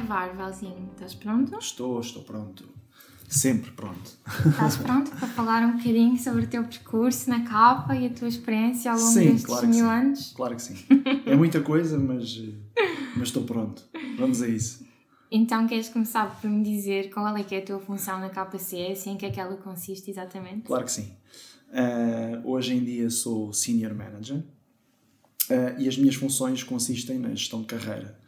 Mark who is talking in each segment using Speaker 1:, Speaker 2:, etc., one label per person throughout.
Speaker 1: gravar, Valzinho. Estás pronto?
Speaker 2: Estou, estou pronto. Sempre pronto.
Speaker 1: Estás pronto para falar um bocadinho sobre o teu percurso na capa e a tua experiência ao longo
Speaker 2: sim,
Speaker 1: destes
Speaker 2: claro
Speaker 1: mil
Speaker 2: sim.
Speaker 1: anos?
Speaker 2: Claro que sim. É muita coisa, mas, eh, mas estou pronto. Vamos a isso.
Speaker 1: Então, queres começar por me dizer qual é que é a tua função na KCS e em que é que ela consiste exatamente?
Speaker 2: Claro que sim. Eh, hoje em dia sou Senior Manager eh, e as minhas funções consistem na gestão de carreira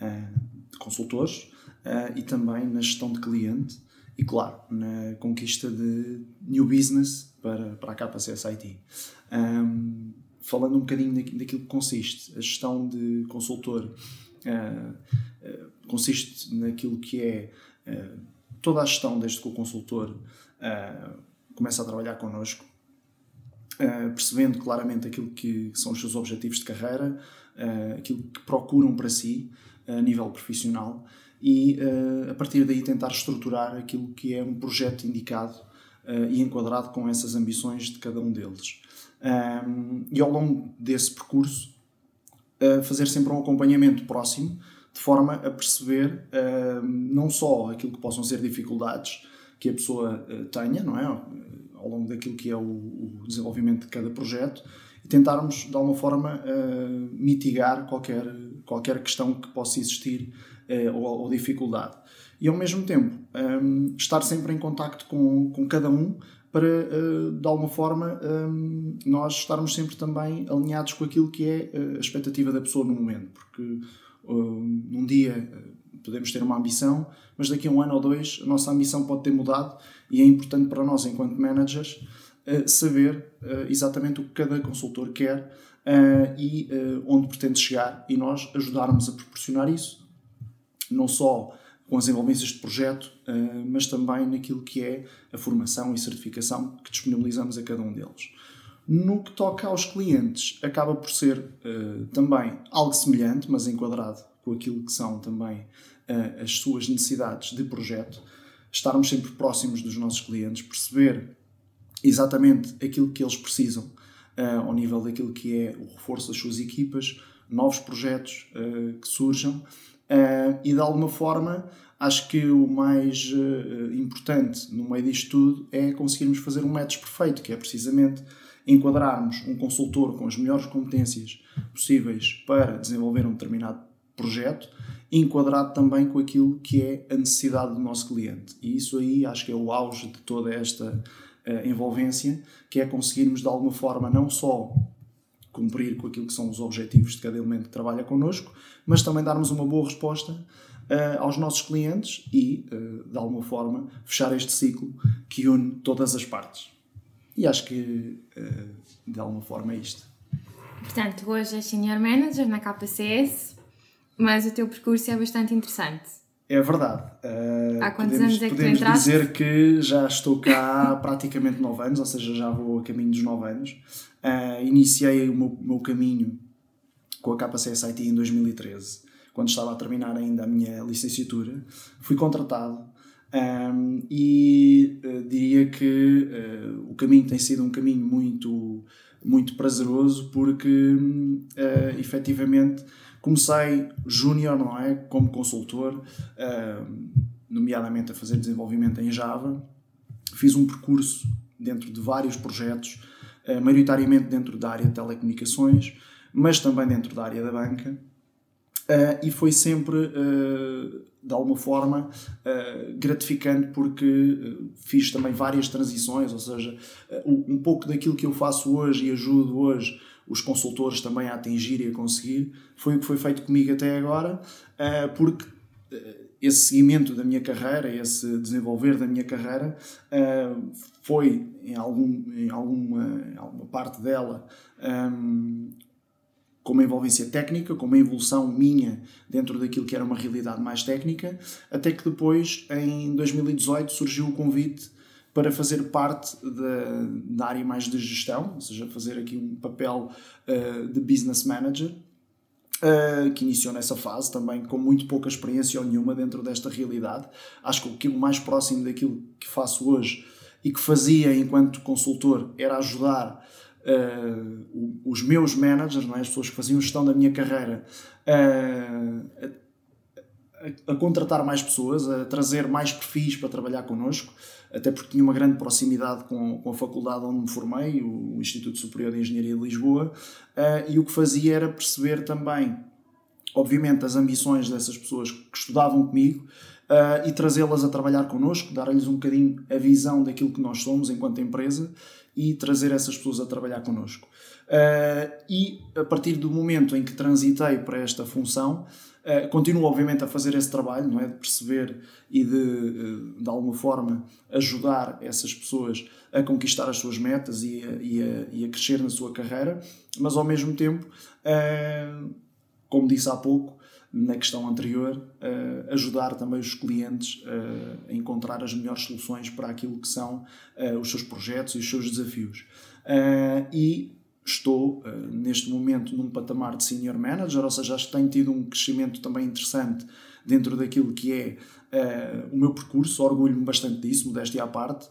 Speaker 2: de consultores eh, e também na gestão de cliente e, claro, na conquista de new business para, para a KCS IT. Um, falando um bocadinho daqui- daquilo que consiste, a gestão de consultor eh, eh, consiste naquilo que é toda a gestão desde que o consultor começa a trabalhar connosco, eh, percebendo claramente aquilo que são os seus objetivos de carreira, eh, aquilo que procuram para si a nível profissional e eh, a partir daí tentar estruturar aquilo que é um projeto indicado eh, e enquadrado com essas ambições de cada um deles. E ao longo desse percurso, fazer sempre um acompanhamento próximo, de forma a perceber não só aquilo que possam ser dificuldades que a pessoa uh, tenha, não é? Ao longo daquilo que é o, desenvolvimento de cada projeto, e tentarmos, de alguma forma, mitigar qualquer, qualquer questão que possa existir uh, ou, ou dificuldade. E, ao mesmo tempo, um, estar sempre em contacto com, com cada um para, uh, de alguma forma, um, nós estarmos sempre também alinhados com aquilo que é uh, a expectativa da pessoa no momento. Porque num dia podemos ter uma ambição, mas daqui a um ano ou dois a nossa ambição pode ter mudado e é importante para nós, enquanto managers, saber exatamente o que cada consultor quer uh, e uh, onde pretende chegar e nós ajudarmos a proporcionar isso, não só com as envolvências de projeto, uh, mas também naquilo que é a formação e certificação que disponibilizamos a cada um deles. No que toca aos clientes, acaba por ser também algo semelhante, mas enquadrado com aquilo que são também as suas necessidades de projeto, estarmos sempre próximos dos nossos clientes, perceber exatamente aquilo que eles precisam uh, ao nível daquilo que é o reforço das suas equipas, novos projetos uh, que surjam uh, e de alguma forma acho que o mais importante no meio disto tudo é conseguirmos fazer um match perfeito, que é precisamente enquadrarmos um consultor com as melhores competências possíveis para desenvolver um determinado projeto, enquadrado também com aquilo que é a necessidade do nosso cliente. E isso aí acho que é o auge de toda esta uh, envolvência, que é conseguirmos de alguma forma não só cumprir com aquilo que são os objetivos de cada elemento que trabalha connosco, mas também darmos uma boa resposta uh, aos nossos clientes e, uh, de alguma forma, fechar este ciclo que une todas as partes. E acho que, de alguma forma, é isto.
Speaker 1: Portanto, hoje és Senior Manager na KCS, mas o teu percurso é bastante interessante.
Speaker 2: É verdade. Uh,
Speaker 1: Há quantos
Speaker 2: podemos,
Speaker 1: anos é que
Speaker 2: podemos
Speaker 1: tu entraste?
Speaker 2: dizer que já estou cá há praticamente 9 anos, ou seja, já vou a caminho dos 9 anos. Uh, iniciei o meu, meu, caminho com a KCS IT em 2013, quando estava a terminar ainda a minha licenciatura. Fui contratado um, e uh, diria que o caminho tem sido um caminho muito, muito prazeroso porque uh, efetivamente comecei júnior, não é? Como consultor, nomeadamente a fazer desenvolvimento em Java. Fiz um percurso dentro de vários projetos, uh, maioritariamente dentro da área de telecomunicações, mas também dentro da área da banca. Uh, e foi sempre, de alguma forma, gratificante porque fiz também várias transições, ou seja, um pouco daquilo que eu faço hoje e ajudo hoje os consultores também a atingir e a conseguir, foi o que foi feito comigo até agora, porque esse seguimento da minha carreira, esse desenvolver da minha carreira, foi em, algum, em, alguma, em alguma parte dela com uma envolvência técnica, com uma evolução minha dentro daquilo que era uma realidade mais técnica, até que depois, em 2018, surgiu o convite para fazer parte da, da área mais de gestão, ou seja, fazer aqui um papel uh, de business manager, uh, que iniciou nessa fase também com muito pouca experiência ou nenhuma dentro desta realidade. Acho que o que mais próximo daquilo que faço hoje e que fazia enquanto consultor era ajudar uh, os meus managers, não é? as pessoas que faziam gestão da minha carreira, a, a, a, contratar mais pessoas, a trazer mais perfis para trabalhar connosco, até porque tinha uma grande proximidade com, com a faculdade onde me formei, o Instituto Superior de Engenharia de Lisboa, uh, e o que fazia era perceber também, obviamente, as ambições dessas pessoas que estudavam comigo uh, e trazê-las a trabalhar connosco, dar-lhes um bocadinho a visão daquilo que nós somos enquanto empresa e trazer essas pessoas a trabalhar connosco. Uh, e a partir do momento em que transitei para esta função, uh, continuo obviamente a fazer esse trabalho, não é? De perceber e de, uh, de alguma forma, ajudar essas pessoas a conquistar as suas metas e a, e a, e a crescer na sua carreira, mas ao mesmo tempo, como disse há pouco, na questão anterior, ajudar também os clientes a encontrar as melhores soluções para aquilo que são os seus projetos e os seus desafios. e estou neste momento num patamar de senior manager, ou seja, acho que tenho tido um crescimento também interessante dentro daquilo que é o meu percurso, orgulho-me bastante disso, modéstia à parte,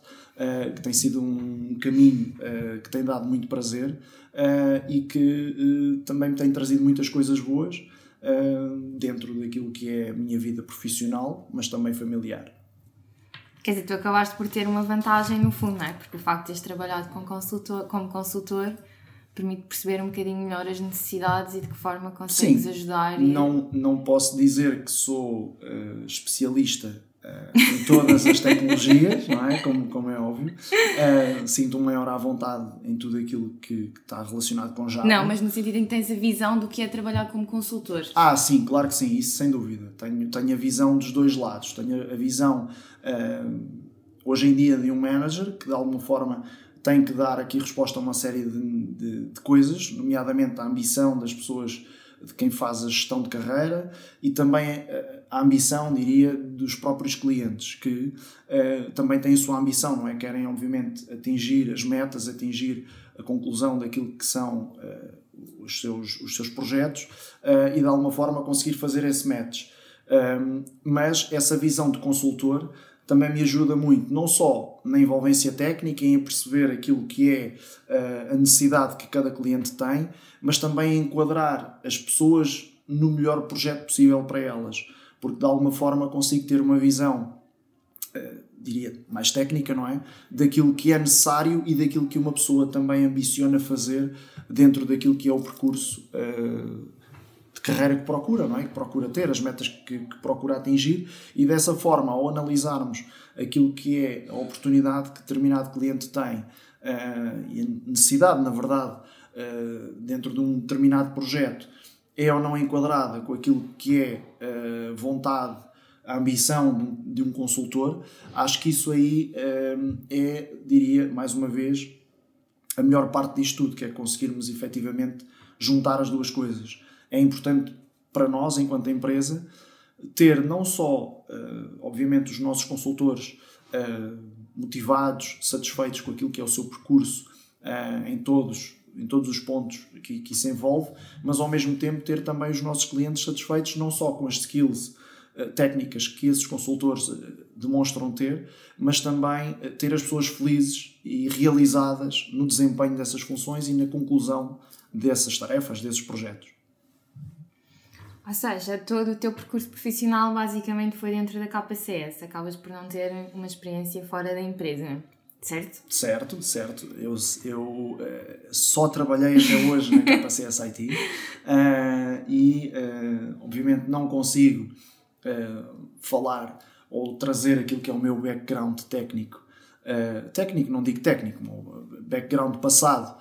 Speaker 2: que tem sido um caminho que tem dado muito prazer e que também me tem trazido muitas coisas boas dentro daquilo que é a minha vida profissional, mas também familiar.
Speaker 1: Quer dizer, tu acabaste por ter uma vantagem no fundo, não é? Porque o facto de teres trabalhado com consultor, como consultor permite perceber um bocadinho melhor as necessidades e de que forma consegues Sim, ajudar.
Speaker 2: E... Não, não posso dizer que sou uh, especialista Uh, em todas as tecnologias, não é? Como, como é óbvio. Uh, Sinto-me maior à vontade em tudo aquilo que, que, está relacionado com Java.
Speaker 1: Não, mas no sentido em que tens a visão do que é trabalhar como consultor.
Speaker 2: Ah, sim, claro que sim, isso sem dúvida. Tenho, tenho a visão dos dois lados. Tenho a visão, hoje em dia, de um manager que de alguma forma tem que dar aqui resposta a uma série de, de, de coisas, nomeadamente a ambição das pessoas de quem faz a gestão de carreira e também eh, a ambição, diria, dos próprios clientes, que uh, também têm a sua ambição, não é? Querem, obviamente, atingir as metas, atingir a conclusão daquilo que são uh, os, seus, os seus projetos e, de alguma forma, conseguir fazer esse match. Um, mas essa visão de consultor também me ajuda muito, não só na envolvência técnica, em perceber aquilo que é uh, a necessidade que cada cliente tem, mas também enquadrar as pessoas no melhor projeto possível para elas, porque de alguma forma consigo ter uma visão, uh, diria, mais técnica, não é? Daquilo que é necessário e daquilo que uma pessoa também ambiciona fazer dentro daquilo que é o percurso. Uh, de carreira que procura, não é? Que procura ter, as metas que, que, procura atingir e dessa forma, ao analisarmos aquilo que é a oportunidade que determinado cliente tem uh, e a necessidade, na verdade, uh, dentro de um determinado projeto, é ou não enquadrada com aquilo que é uh, vontade, a ambição de um consultor, acho que isso aí é, diria, mais uma vez, a melhor parte disto tudo, que é conseguirmos efetivamente juntar as duas coisas é importante para nós, enquanto empresa, ter não só, uh, obviamente, os nossos consultores uh, motivados, satisfeitos com aquilo que é o seu percurso uh, em, todos, em todos os pontos que, que isso envolve, mas ao mesmo tempo ter também os nossos clientes satisfeitos não só com as skills técnicas que esses consultores demonstram ter, mas também ter as pessoas felizes e realizadas no desempenho dessas funções e na conclusão dessas tarefas, desses projetos.
Speaker 1: Ou seja, todo o teu percurso profissional basicamente foi dentro da KPCS. Acabas por não ter uma experiência fora da empresa, certo?
Speaker 2: Certo, certo. Eu, eu uh, só trabalhei até hoje na KPCS IT uh, e, uh, obviamente, não consigo falar ou trazer aquilo que é o meu background técnico. técnico, não digo técnico, background passado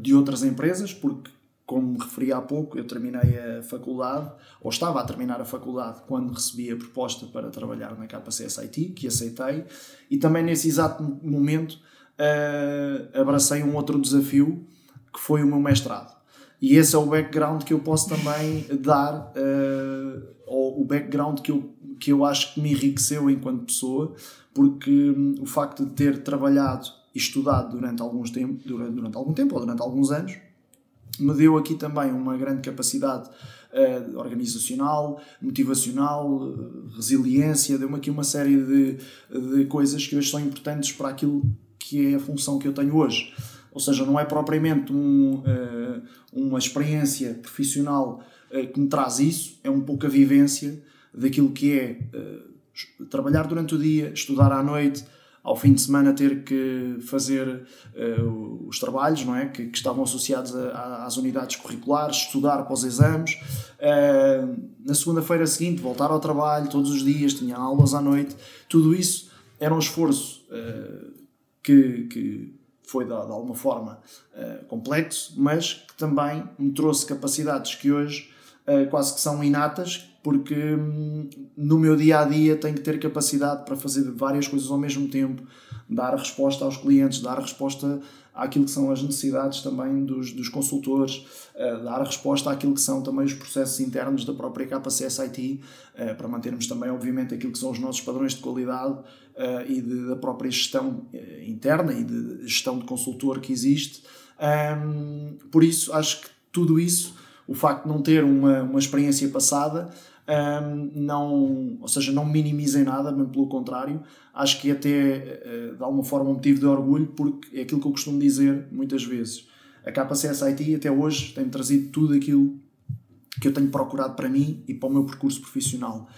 Speaker 2: de outras empresas, porque como me referi há pouco, eu terminei a faculdade, ou estava a terminar a faculdade, quando recebi a proposta para trabalhar na KCS IT, que aceitei, e também nesse exato momento uh, abracei um outro desafio, que foi o meu mestrado. E esse é o background que eu posso também dar, uh, ou o background que eu, que eu acho que me enriqueceu enquanto pessoa, porque um, o facto de ter trabalhado e estudado durante, alguns tempo, durante, durante algum tempo, ou durante alguns anos, me deu aqui também uma grande capacidade uh, organizacional, motivacional, uh, resiliência, deu-me aqui uma série de, de coisas que hoje são importantes para aquilo que é a função que eu tenho hoje. Ou seja, não é propriamente um, uh, uma experiência profissional que me traz isso, é um pouco a vivência daquilo que é trabalhar durante o dia, estudar à noite, ao fim de semana ter que fazer uh, os trabalhos não é? que, que estavam associados a, a, às unidades curriculares, estudar para os exames. Uh, na segunda-feira seguinte, voltar ao trabalho todos os dias, tinha aulas à noite. Tudo isso era um esforço uh, que, que foi de, de alguma forma complexo, mas que também me trouxe capacidades que hoje quase que são inatas porque hum, no meu dia a dia tenho que ter capacidade para fazer várias coisas ao mesmo tempo, dar resposta aos clientes, dar resposta àquilo que são as necessidades também dos, dos consultores, uh, dar resposta àquilo que são também os processos internos da própria KCS IT, uh, para mantermos também, obviamente, aquilo que são os nossos padrões de qualidade uh, e de, da própria gestão interna e de gestão de consultor que existe. Um, por isso, acho que tudo isso, o facto de não ter uma, uma experiência passada, um, não, ou seja, não minimizem nada, mas pelo contrário, acho que até uh, de alguma forma um motivo de orgulho, porque é aquilo que eu costumo dizer muitas vezes. A KCS IT até hoje tem-me trazido tudo aquilo que eu tenho procurado para mim e para o meu percurso profissional.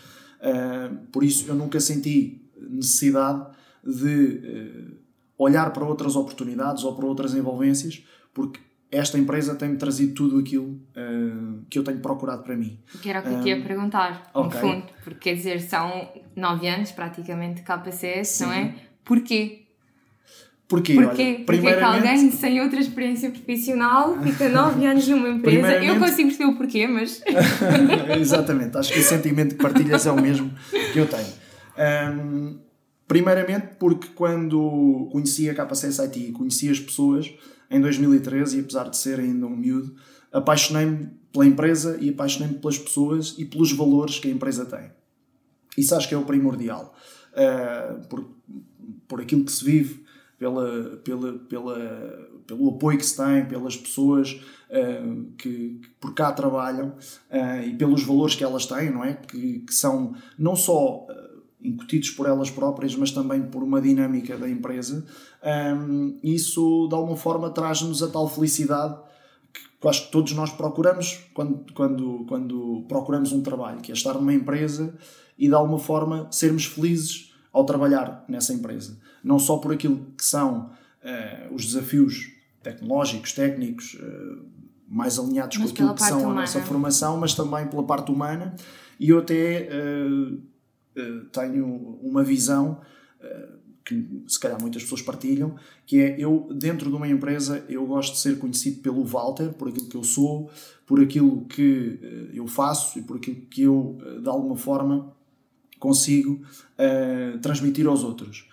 Speaker 2: Uh, por isso eu nunca senti necessidade de uh, olhar para outras oportunidades ou para outras envolvências, porque esta empresa tem-me trazido tudo aquilo uh, que eu tenho procurado para mim.
Speaker 1: Que era o que eu te ia perguntar, okay. no fundo, porque quer dizer, são nove anos praticamente de KPCS, Sim. não é? Porquê?
Speaker 2: Porquê?
Speaker 1: Porquê? Olha, Porque é que alguém sem outra experiência profissional fica nove anos numa empresa. Eu consigo perceber o porquê, mas.
Speaker 2: Exatamente, acho que o sentimento que partilhas é o mesmo que eu tenho. Um, primeiramente, porque quando conheci a KPCS IT, conheci as pessoas em 2013 e apesar de ser ainda um miúdo, apaixonei-me pela empresa e apaixonei-me pelas pessoas e pelos valores que a empresa tem. Isso acho que é o primordial. Uh, por, por aquilo que se vive, pela, pela, pela, pelo apoio que se tem, pelas pessoas uh, que, que, por cá trabalham uh, e pelos valores que elas têm, não é? Que, que são não só incutidos por elas próprias, mas também por uma dinâmica da empresa, um, isso de alguma forma traz-nos a tal felicidade que acho que todos nós procuramos quando, quando, quando procuramos um trabalho, que é estar numa empresa e de alguma forma sermos felizes ao trabalhar nessa empresa. Não só por aquilo que são uh, os desafios tecnológicos, técnicos, uh, mais alinhados mas com aquilo que são humana. a nossa formação, mas também pela parte humana. E eu até uh, tenho uma visão uh, que se calhar muitas pessoas partilham, que é eu dentro de uma empresa eu gosto de ser conhecido pelo Walter, por aquilo que eu sou, por aquilo que uh, eu faço e por aquilo que eu de alguma forma consigo transmitir aos outros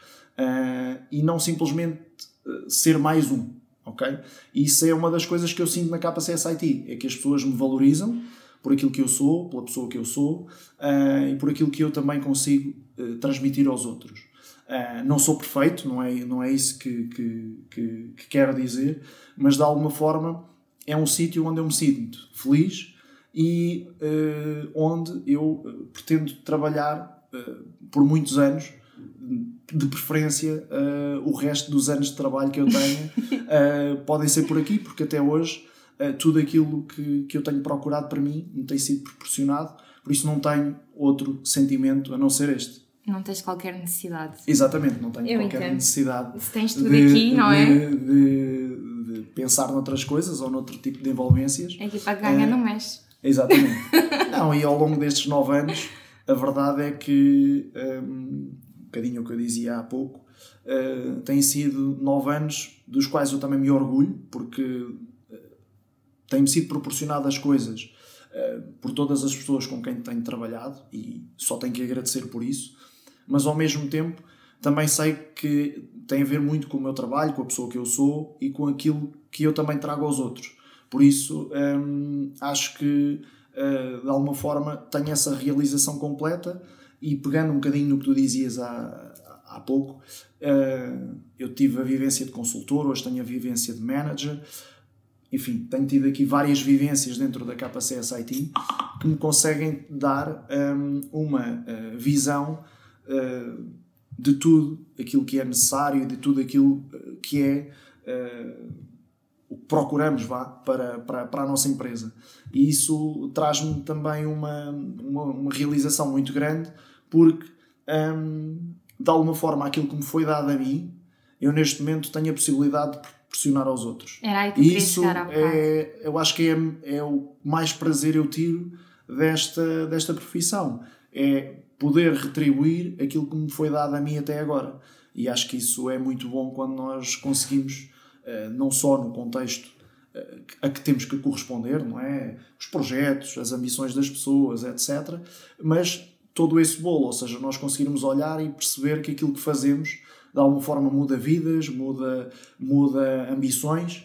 Speaker 2: e não simplesmente ser mais um, ok? Isso é uma das coisas que eu sinto na KCS IT, é que as pessoas me valorizam por aquilo que eu sou, pela pessoa que eu sou uh, e por aquilo que eu também consigo uh, transmitir aos outros. Uh, não sou perfeito, não é, não é isso que, que, que, que quero dizer, mas de alguma forma é um sítio onde eu me sinto feliz e onde eu pretendo trabalhar por muitos anos de preferência uh, o resto dos anos de trabalho que eu tenho uh, podem ser por aqui, porque até hoje uh, tudo aquilo que, que eu tenho procurado para mim me tem sido proporcionado, por isso não tenho outro sentimento a não ser este.
Speaker 1: Não tens qualquer necessidade.
Speaker 2: Exatamente, não tenho eu qualquer
Speaker 1: entendo.
Speaker 2: necessidade.
Speaker 1: Se tens tudo de, aqui, não é?
Speaker 2: De, de, de, pensar noutras coisas ou noutro tipo de envolvências.
Speaker 1: A equipa que ganha uh, não mexe.
Speaker 2: Exatamente. não, e ao longo destes nove anos, a verdade é que, um, um bocadinho o que eu dizia há pouco, uh, têm sido nove anos dos quais eu também me orgulho, porque têm-me sido proporcionadas coisas uh, por todas as pessoas com quem tenho trabalhado e só tenho que agradecer por isso, mas ao mesmo tempo também sei que tem a ver muito com o meu trabalho, com a pessoa que eu sou e com aquilo que eu também trago aos outros. Por isso, um, acho que uh, de alguma forma tenho essa realização completa e pegando um bocadinho no que tu dizias há, há pouco, uh, eu tive a vivência de consultor, hoje tenho a vivência de manager enfim, tenho tido aqui várias vivências dentro da KCS IT que me conseguem dar um, uma uh, visão uh, de tudo aquilo que é necessário e de tudo aquilo uh, que é o que procuramos vá, para, para, para a nossa empresa. E isso traz-me também uma, uma, uma, realização muito grande, porque um, de alguma forma aquilo que me foi dado a mim, eu neste momento tenho a possibilidade de proporcionar aos outros.
Speaker 1: Era aí que e isso
Speaker 2: é, eu acho que é, é o mais prazer eu tiro desta, desta profissão. É poder retribuir aquilo que me foi dado a mim até agora. E acho que isso é muito bom quando nós conseguimos, eh, não só no contexto eh, a que temos que corresponder, não é? Os projetos, as ambições das pessoas, etc. Mas todo esse bolo, ou seja, nós conseguirmos olhar e perceber que aquilo que fazemos de alguma forma muda vidas, muda, muda ambições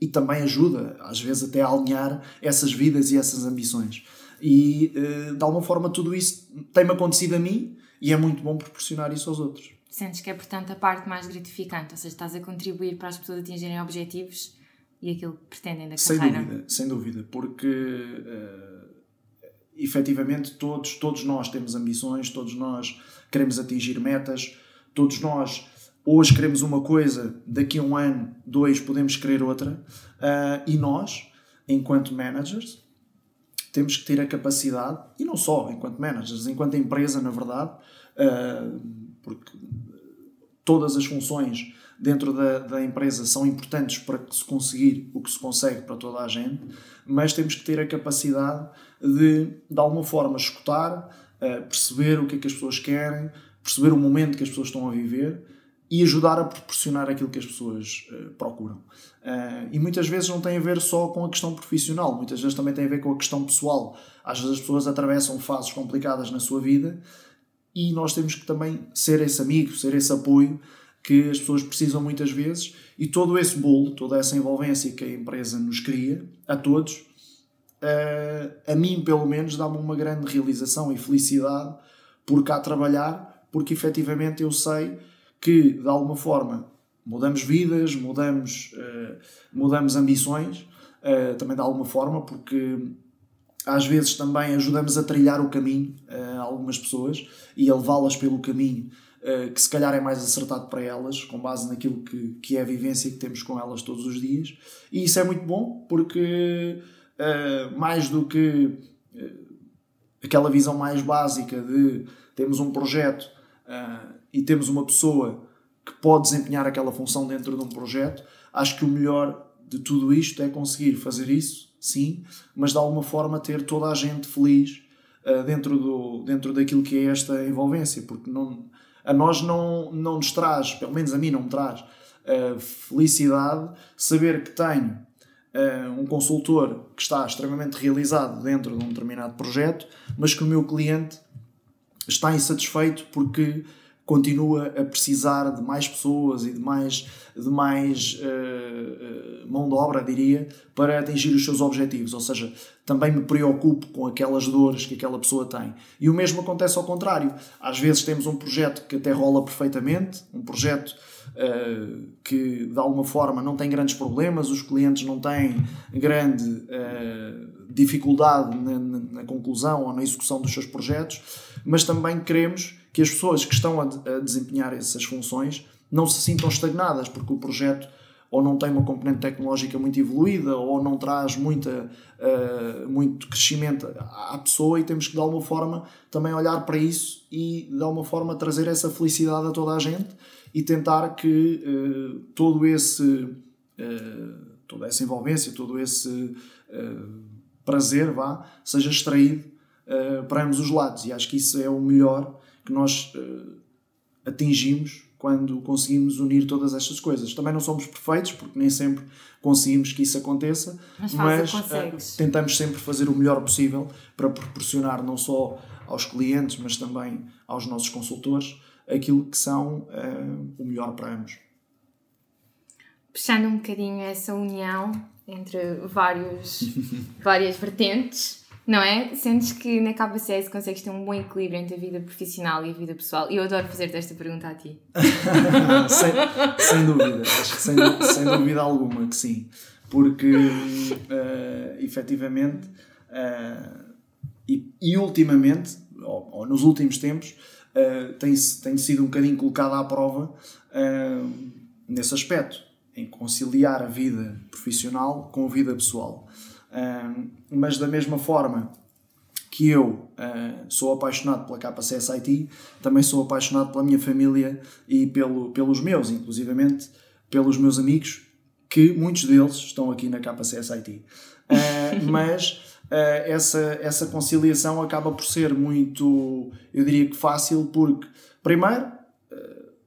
Speaker 2: e também ajuda, às vezes, até a alinhar essas vidas e essas ambições. E eh, de alguma forma tudo isso tem-me acontecido a mim e é muito bom proporcionar isso aos outros.
Speaker 1: Sentes que é, portanto, a parte mais gratificante, ou seja, estás a contribuir para as pessoas atingirem objetivos e aquilo que pretendem da
Speaker 2: sem
Speaker 1: carreira.
Speaker 2: Sem dúvida, sem dúvida, porque uh, efetivamente todos, todos nós temos ambições, todos nós queremos atingir metas, todos nós hoje queremos uma coisa, daqui a um ano, dois, podemos querer outra, uh, e nós, enquanto managers, temos que ter a capacidade, e não só enquanto managers, enquanto empresa, na verdade, uh, porque todas as funções dentro da, da empresa são importantes para se conseguir o que se consegue para toda a gente, mas temos que ter a capacidade de, de alguma forma, escutar, uh, perceber o que é que as pessoas querem, perceber o momento que as pessoas estão a viver e ajudar a proporcionar aquilo que as pessoas uh, procuram. Uh, e muitas vezes não tem a ver só com a questão profissional, muitas vezes também tem a ver com a questão pessoal. Às vezes as pessoas atravessam fases complicadas na sua vida e nós temos que também ser esse amigo, ser esse apoio que as pessoas precisam muitas vezes e todo esse bolo, toda essa envolvência que a empresa nos cria, a todos, uh, a mim pelo menos dá-me uma grande realização e felicidade por cá trabalhar, porque efetivamente eu sei que de alguma forma mudamos vidas, mudamos, uh, mudamos ambições, uh, também de alguma forma, porque às vezes também ajudamos a trilhar o caminho a algumas pessoas e a levá-las pelo caminho que se calhar é mais acertado para elas, com base naquilo que, que é a vivência que temos com elas todos os dias. E isso é muito bom porque, uh, mais do que uh, aquela visão mais básica de temos um projeto e temos uma pessoa que pode desempenhar aquela função dentro de um projeto, acho que o melhor de tudo isto é conseguir fazer isso, sim, mas de alguma forma ter toda a gente feliz uh, dentro, do, dentro daquilo que é esta envolvência, porque não, a nós não, não nos traz, pelo menos a mim não me traz, uh, felicidade saber que tenho uh, um consultor que está extremamente realizado dentro de um determinado projeto, mas que o meu cliente está insatisfeito porque continua a precisar de mais pessoas e de mais, de mais uh, mão de obra, diria, para atingir os seus objetivos. Ou seja, também me preocupo com aquelas dores que aquela pessoa tem. E o mesmo acontece ao contrário. Às vezes temos um projeto que até rola perfeitamente, um projeto uh, que de alguma forma não tem grandes problemas, os clientes não têm grande uh, dificuldade na, na, na conclusão ou na execução dos seus projetos, mas também queremos que as pessoas que estão a, a desempenhar essas funções não se sintam estagnadas, porque o projeto ou não tem uma componente tecnológica muito evoluída ou não traz muita, uh, muito crescimento à pessoa e temos que de alguma forma também olhar para isso e de alguma forma trazer essa felicidade a toda a gente e tentar que uh, todo esse uh, toda essa envolvência, todo esse prazer vá, seja extraído para ambos os lados. E acho que isso é o melhor que nós uh, atingimos quando conseguimos unir todas estas coisas. Também não somos perfeitos, porque nem sempre conseguimos que isso aconteça,
Speaker 1: mas, mas uh,
Speaker 2: tentamos sempre fazer o melhor possível para proporcionar não só aos clientes, mas também aos nossos consultores aquilo que são uh, o melhor para ambos.
Speaker 1: Puxando um bocadinho essa união entre vários, várias vertentes, não é? Sentes que na KPCS consegues ter um bom equilíbrio entre a vida profissional e a vida pessoal? E eu adoro fazer-te esta pergunta a ti.
Speaker 2: sem, sem dúvida, acho que sem, sem dúvida alguma que sim. Porque, uh, efetivamente, uh, e, e ultimamente, ou, ou, nos últimos tempos, uh, tem, tem sido um bocadinho colocada à prova uh, nesse aspecto. em conciliar a vida profissional com a vida pessoal. mas da mesma forma que eu uh, sou apaixonado pela KCS IT, também sou apaixonado pela minha família e pelo, pelos meus, inclusivamente pelos meus amigos, que muitos deles estão aqui na KCS IT. Uh, mas uh, essa, essa conciliação acaba por ser muito, eu diria que fácil, porque, primeiro,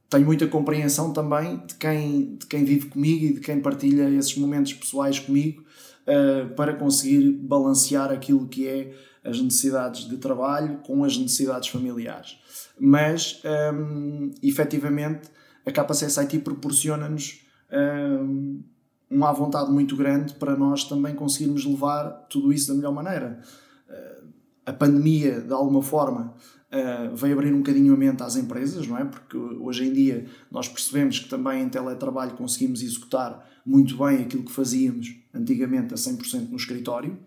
Speaker 2: tenho muita compreensão também de quem, de quem vive comigo e de quem partilha esses momentos pessoais comigo para conseguir balancear aquilo que é as necessidades de trabalho com as necessidades familiares. Mas, um, efetivamente, a KCS IT proporciona-nos um, uma vontade muito grande para nós também conseguirmos levar tudo isso da melhor maneira. Uh, a pandemia, de alguma forma, uh, veio abrir um bocadinho a mente às empresas, não é? Porque hoje em dia nós percebemos que também em teletrabalho conseguimos executar muito bem aquilo que fazíamos antigamente a 100% no escritório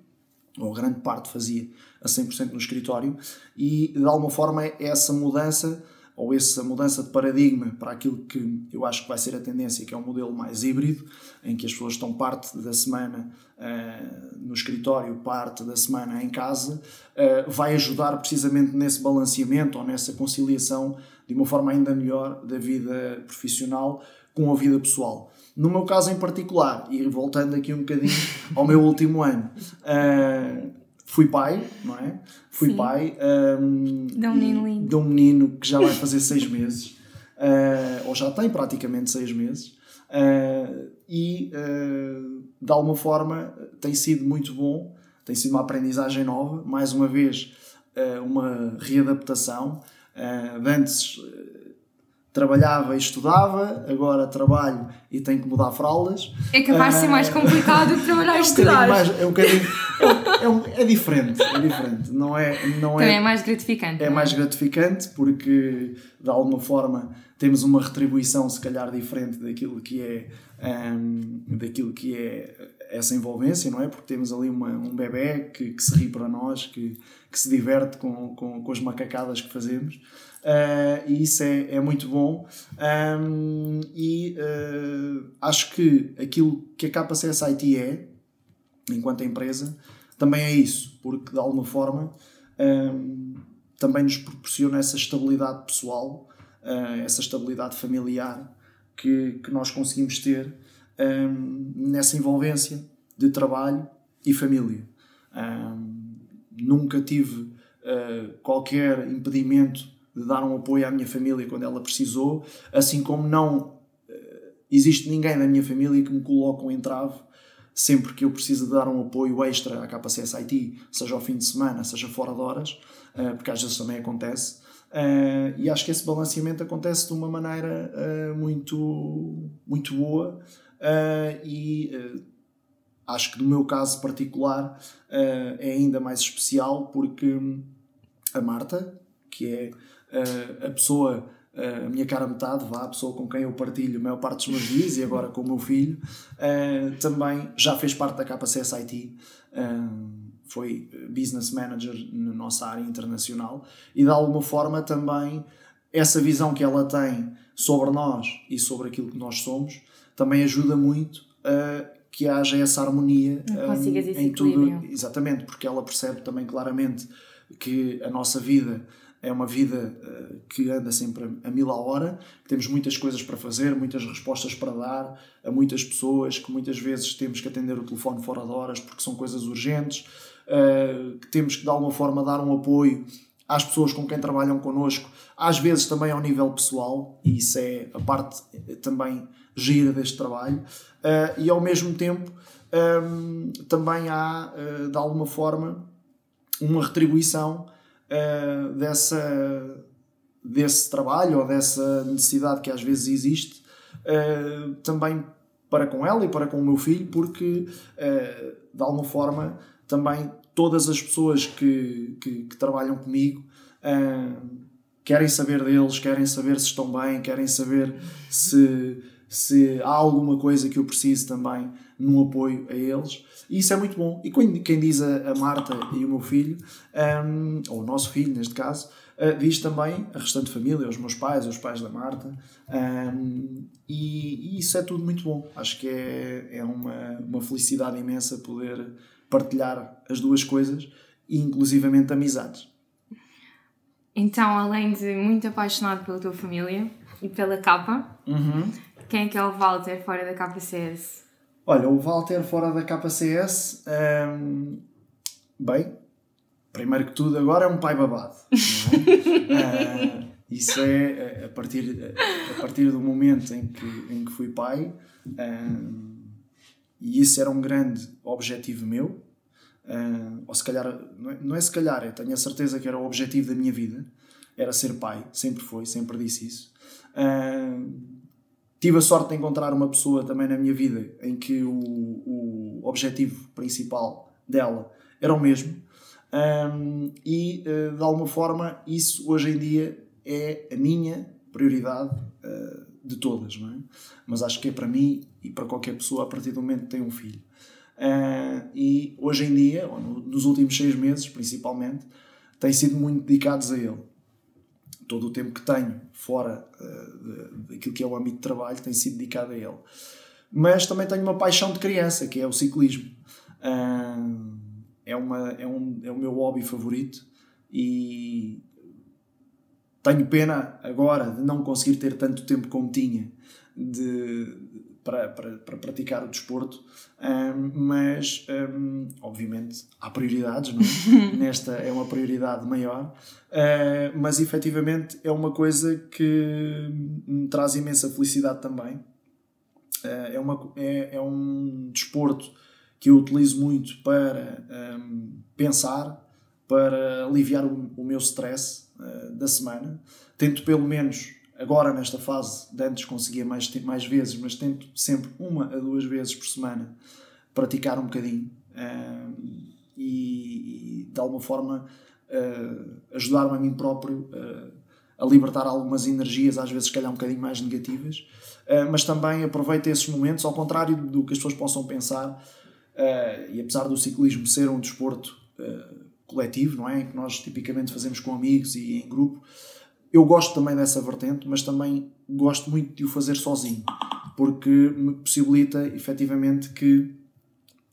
Speaker 2: ou grande parte fazia a 100% no escritório, e de alguma forma essa mudança, ou essa mudança de paradigma para aquilo que eu acho que vai ser a tendência, que é um modelo mais híbrido, em que as pessoas estão parte da semana uh, no escritório, parte da semana em casa, uh, vai ajudar precisamente nesse balanceamento ou nessa conciliação de uma forma ainda melhor da vida profissional com a vida pessoal. No meu caso em particular, e voltando aqui um bocadinho ao meu último ano, uh, fui pai, não é? Fui Sim. pai um,
Speaker 1: de um menino lindo.
Speaker 2: De um menino que já vai fazer seis meses, uh, ou já tem praticamente seis meses, uh, e de alguma forma tem sido muito bom, tem sido uma aprendizagem nova, mais uma vez uma readaptação. Uh, antes trabalhava e estudava, agora trabalho e tenho que mudar fraldas.
Speaker 1: É capaz de ser mais ah, complicado do que trabalhar e estudar.
Speaker 2: Mais, é um bocadinho. É, é, um, é, diferente, é diferente. Não é, não
Speaker 1: Também é, é mais gratificante.
Speaker 2: É, é mais gratificante porque, de alguma forma, temos uma retribuição, se calhar, diferente daquilo que é, um, daquilo que é essa envolvência, não é? Porque temos ali uma, um bebê que, que se ri para nós, que, que se diverte com, com, com as macacadas que fazemos. Uh, e isso é, é muito bom. Um, e uh, acho que aquilo que a KCS IT é, enquanto empresa, também é isso, porque de alguma forma um, também nos proporciona essa estabilidade pessoal, uh, essa estabilidade familiar que, que nós conseguimos ter um, nessa envolvência de trabalho e família. nunca tive qualquer impedimento de dar um apoio à minha família quando ela precisou, assim como não uh, existe ninguém na minha família que me coloque um entrave sempre que eu preciso de dar um apoio extra à KCS IT, seja ao fim de semana, seja fora de horas, uh, porque às vezes também acontece. Uh, e acho que esse balanceamento acontece de uma maneira muito, muito boa e acho que no meu caso particular é ainda mais especial porque a Marta, que é a pessoa, a minha cara metade, vá, a pessoa com quem eu partilho a maior parte dos meus dias e agora com o meu filho, também já fez parte da KCS IT, foi business manager na nossa área internacional e de alguma forma também essa visão que ela tem sobre nós e sobre aquilo que nós somos também ajuda muito a que haja essa harmonia
Speaker 1: um, em tudo.
Speaker 2: Exatamente, porque ela percebe também claramente que a nossa vida é uma vida uh, que anda sempre a mil a hora, temos muitas coisas para fazer, muitas respostas para dar a muitas pessoas, que muitas vezes temos que atender o telefone fora de horas porque são coisas urgentes, uh, que temos que de alguma forma dar um apoio às pessoas com quem trabalham connosco, às vezes também ao nível pessoal, e isso é a parte eh, também gira deste trabalho, uh, e ao mesmo tempo um, também há, de alguma forma, uma retribuição uh, dessa, desse trabalho ou dessa necessidade que às vezes existe uh, também para com ela e para com o meu filho, porque uh, de alguma forma também todas as pessoas que, que, que trabalham comigo querem saber deles, querem saber se estão bem, querem saber se, se há alguma coisa que eu preciso também num apoio a eles. E isso é muito bom. E quem diz a, Marta e o meu filho, um, ou o nosso filho neste caso, uh, diz também a restante família, os meus pais, os pais da Marta, um, e, e, isso é tudo muito bom. Acho que é, é uma, uma felicidade imensa poder partilhar as duas coisas, e inclusivamente amizades.
Speaker 1: Então, além de muito apaixonado pela tua família e pela capa, uhum. Quem é que é o Walter fora da KCS?
Speaker 2: Olha, o Walter fora da KCS, um, bem, primeiro que tudo, agora é um pai babado. É? uh, isso é a partir, a partir do momento em que, em que fui pai, um, e isso era um grande objetivo meu. Uh, ou se calhar, não é, não é se calhar, eu tenho a certeza que era o objetivo da minha vida, era ser pai, sempre foi, sempre disse isso. Uh, tive a sorte de encontrar uma pessoa também na minha vida em que o, o objetivo principal dela era o mesmo, um, e uh, de alguma forma isso hoje em dia é a minha prioridade uh, de todas, não é? Mas acho que é para mim e para qualquer pessoa a partir do momento que tem um filho. Uh, e hoje em dia, ou no, nos últimos seis meses principalmente, têm sido muito dedicados a ele. Todo o tempo que tenho fora uh, daquilo que é o âmbito de trabalho tem sido dedicado a ele. Mas também tenho uma paixão de criança, que é o ciclismo. Uh, é, uma, é, um, é o meu hobby favorito e tenho pena agora de não conseguir ter tanto tempo como tinha de, para, para, para praticar o desporto, um, mas um, obviamente há prioridades, não é? Nesta é uma prioridade maior, uh, mas efetivamente é uma coisa que me traz imensa felicidade também. Uh, é, uma, é, é um desporto que eu utilizo muito para um, pensar, para aliviar o, o meu stress uh, da semana. Tento pelo menos agora nesta fase, de antes conseguia mais, mais vezes, mas tento sempre uma a duas vezes por semana praticar um bocadinho uh, e, e, de alguma forma uh, ajudar-me a mim próprio uh, a libertar algumas energias, às vezes, se calhar, um bocadinho mais negativas, mas também aproveito esses momentos, ao contrário do que as pessoas possam pensar, e apesar do ciclismo ser um desporto coletivo, não é? Que nós tipicamente fazemos com amigos e em grupo eu gosto também dessa vertente, mas também gosto muito de o fazer sozinho, porque me possibilita efetivamente que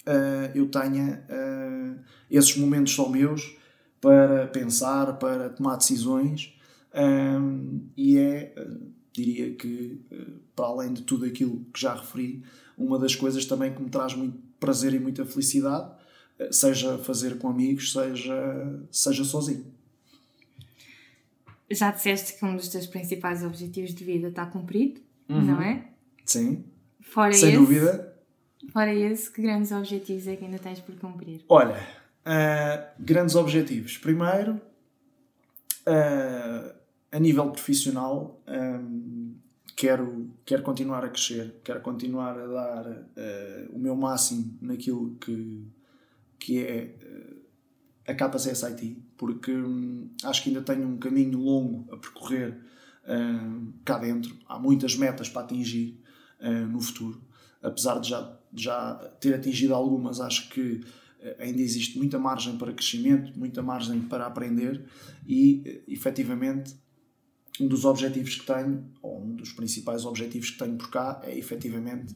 Speaker 2: uh, eu tenha uh, esses momentos só meus para pensar, para tomar decisões, um, eh, e é, uh, diria que, para além de tudo aquilo que já referi, uma das coisas também que me traz muito prazer e muita felicidade, seja fazer com amigos, seja, seja sozinho
Speaker 1: já disseste que um dos teus principais objetivos de vida está cumprido, uhum. não é?
Speaker 2: Sim. Fora Sem esse, dúvida.
Speaker 1: Fora esse, que grandes objetivos é que ainda tens por cumprir?
Speaker 2: Olha, uh, grandes objetivos. Primeiro, uh, a nível profissional, um, quero, quero continuar a crescer, quero continuar a dar uh, o meu máximo naquilo que, que é a Capas SIT, porque hum, acho que ainda tenho um caminho longo a percorrer hum, cá dentro. Há muitas metas para atingir hum, no futuro. Apesar de já, já ter atingido algumas, acho que ainda existe muita margem para crescimento, muita margem para aprender e, efetivamente, um dos objetivos que tenho, ou um dos principais objetivos que tenho por cá, é efetivamente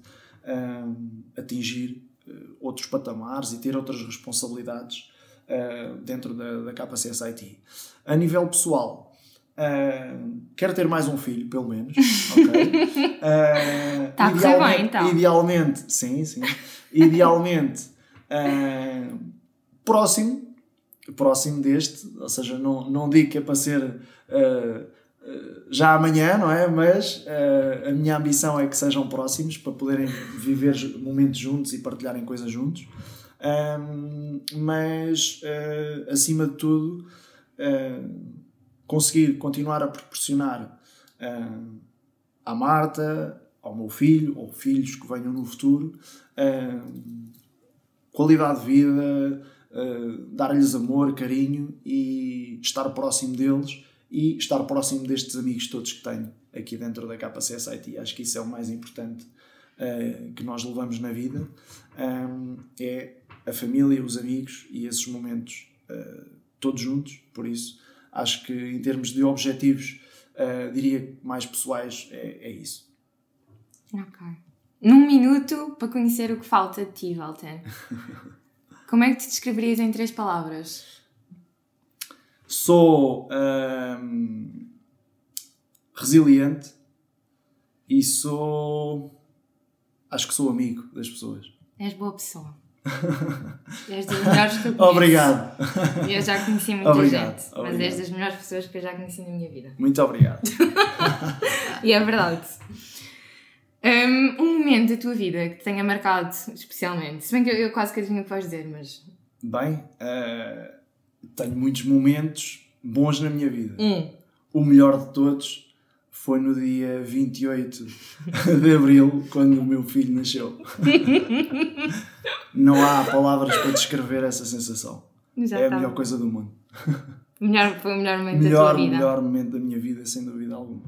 Speaker 2: atingir outros patamares e ter outras responsabilidades uh, dentro da, da KCS IT. A nível pessoal, uh, quero ter mais um filho, pelo menos. Ok? Uh, tá idealmente, bem, então. Idealmente, sim, sim. Idealmente, uh, próximo, próximo deste, ou seja, não, não digo que é para ser já amanhã, não é? Mas uh, a minha ambição é que sejam próximos para poderem viver momentos juntos e partilharem coisas juntos. Um, mas, uh, acima de tudo, uh, conseguir continuar a proporcionar uh, à Marta, ao meu filho, ou filhos que venham no futuro, qualidade de vida, dar-lhes amor, carinho e estar próximo deles e estar próximo destes amigos todos que tenho aqui dentro da KCS IT. Acho que isso é o mais importante que nós levamos na vida. Um, é a família, os amigos e esses momentos uh, todos juntos. Por isso, acho que em termos de objetivos, uh, diria mais pessoais, é, é isso.
Speaker 1: Ok. Num minuto para conhecer o que falta de ti, Walter. Como é que te descreverias em três palavras?
Speaker 2: Sou um, resiliente e sou. Acho que sou amigo das pessoas.
Speaker 1: És boa pessoa. És das melhores que eu conheço.
Speaker 2: Obrigado.
Speaker 1: Eu já conheci muita obrigado, gente, obrigado. mas és das melhores pessoas que eu já conheci na minha vida.
Speaker 2: Muito obrigado.
Speaker 1: e é verdade. Um, um, momento da tua vida que te tenha marcado especialmente. Se bem que eu, eu quase que adivinho o que vais dizer, mas.
Speaker 2: Bem, uh, tenho muitos momentos bons na minha vida.
Speaker 1: Um.
Speaker 2: O melhor de todos foi no dia 28 de abril, quando o meu filho nasceu. Não há palavras para descrever essa sensação. Já é a melhor coisa do mundo.
Speaker 1: Melhor, foi o melhor momento melhor, da tua vida.
Speaker 2: Melhor momento da minha vida, sem dúvida alguma.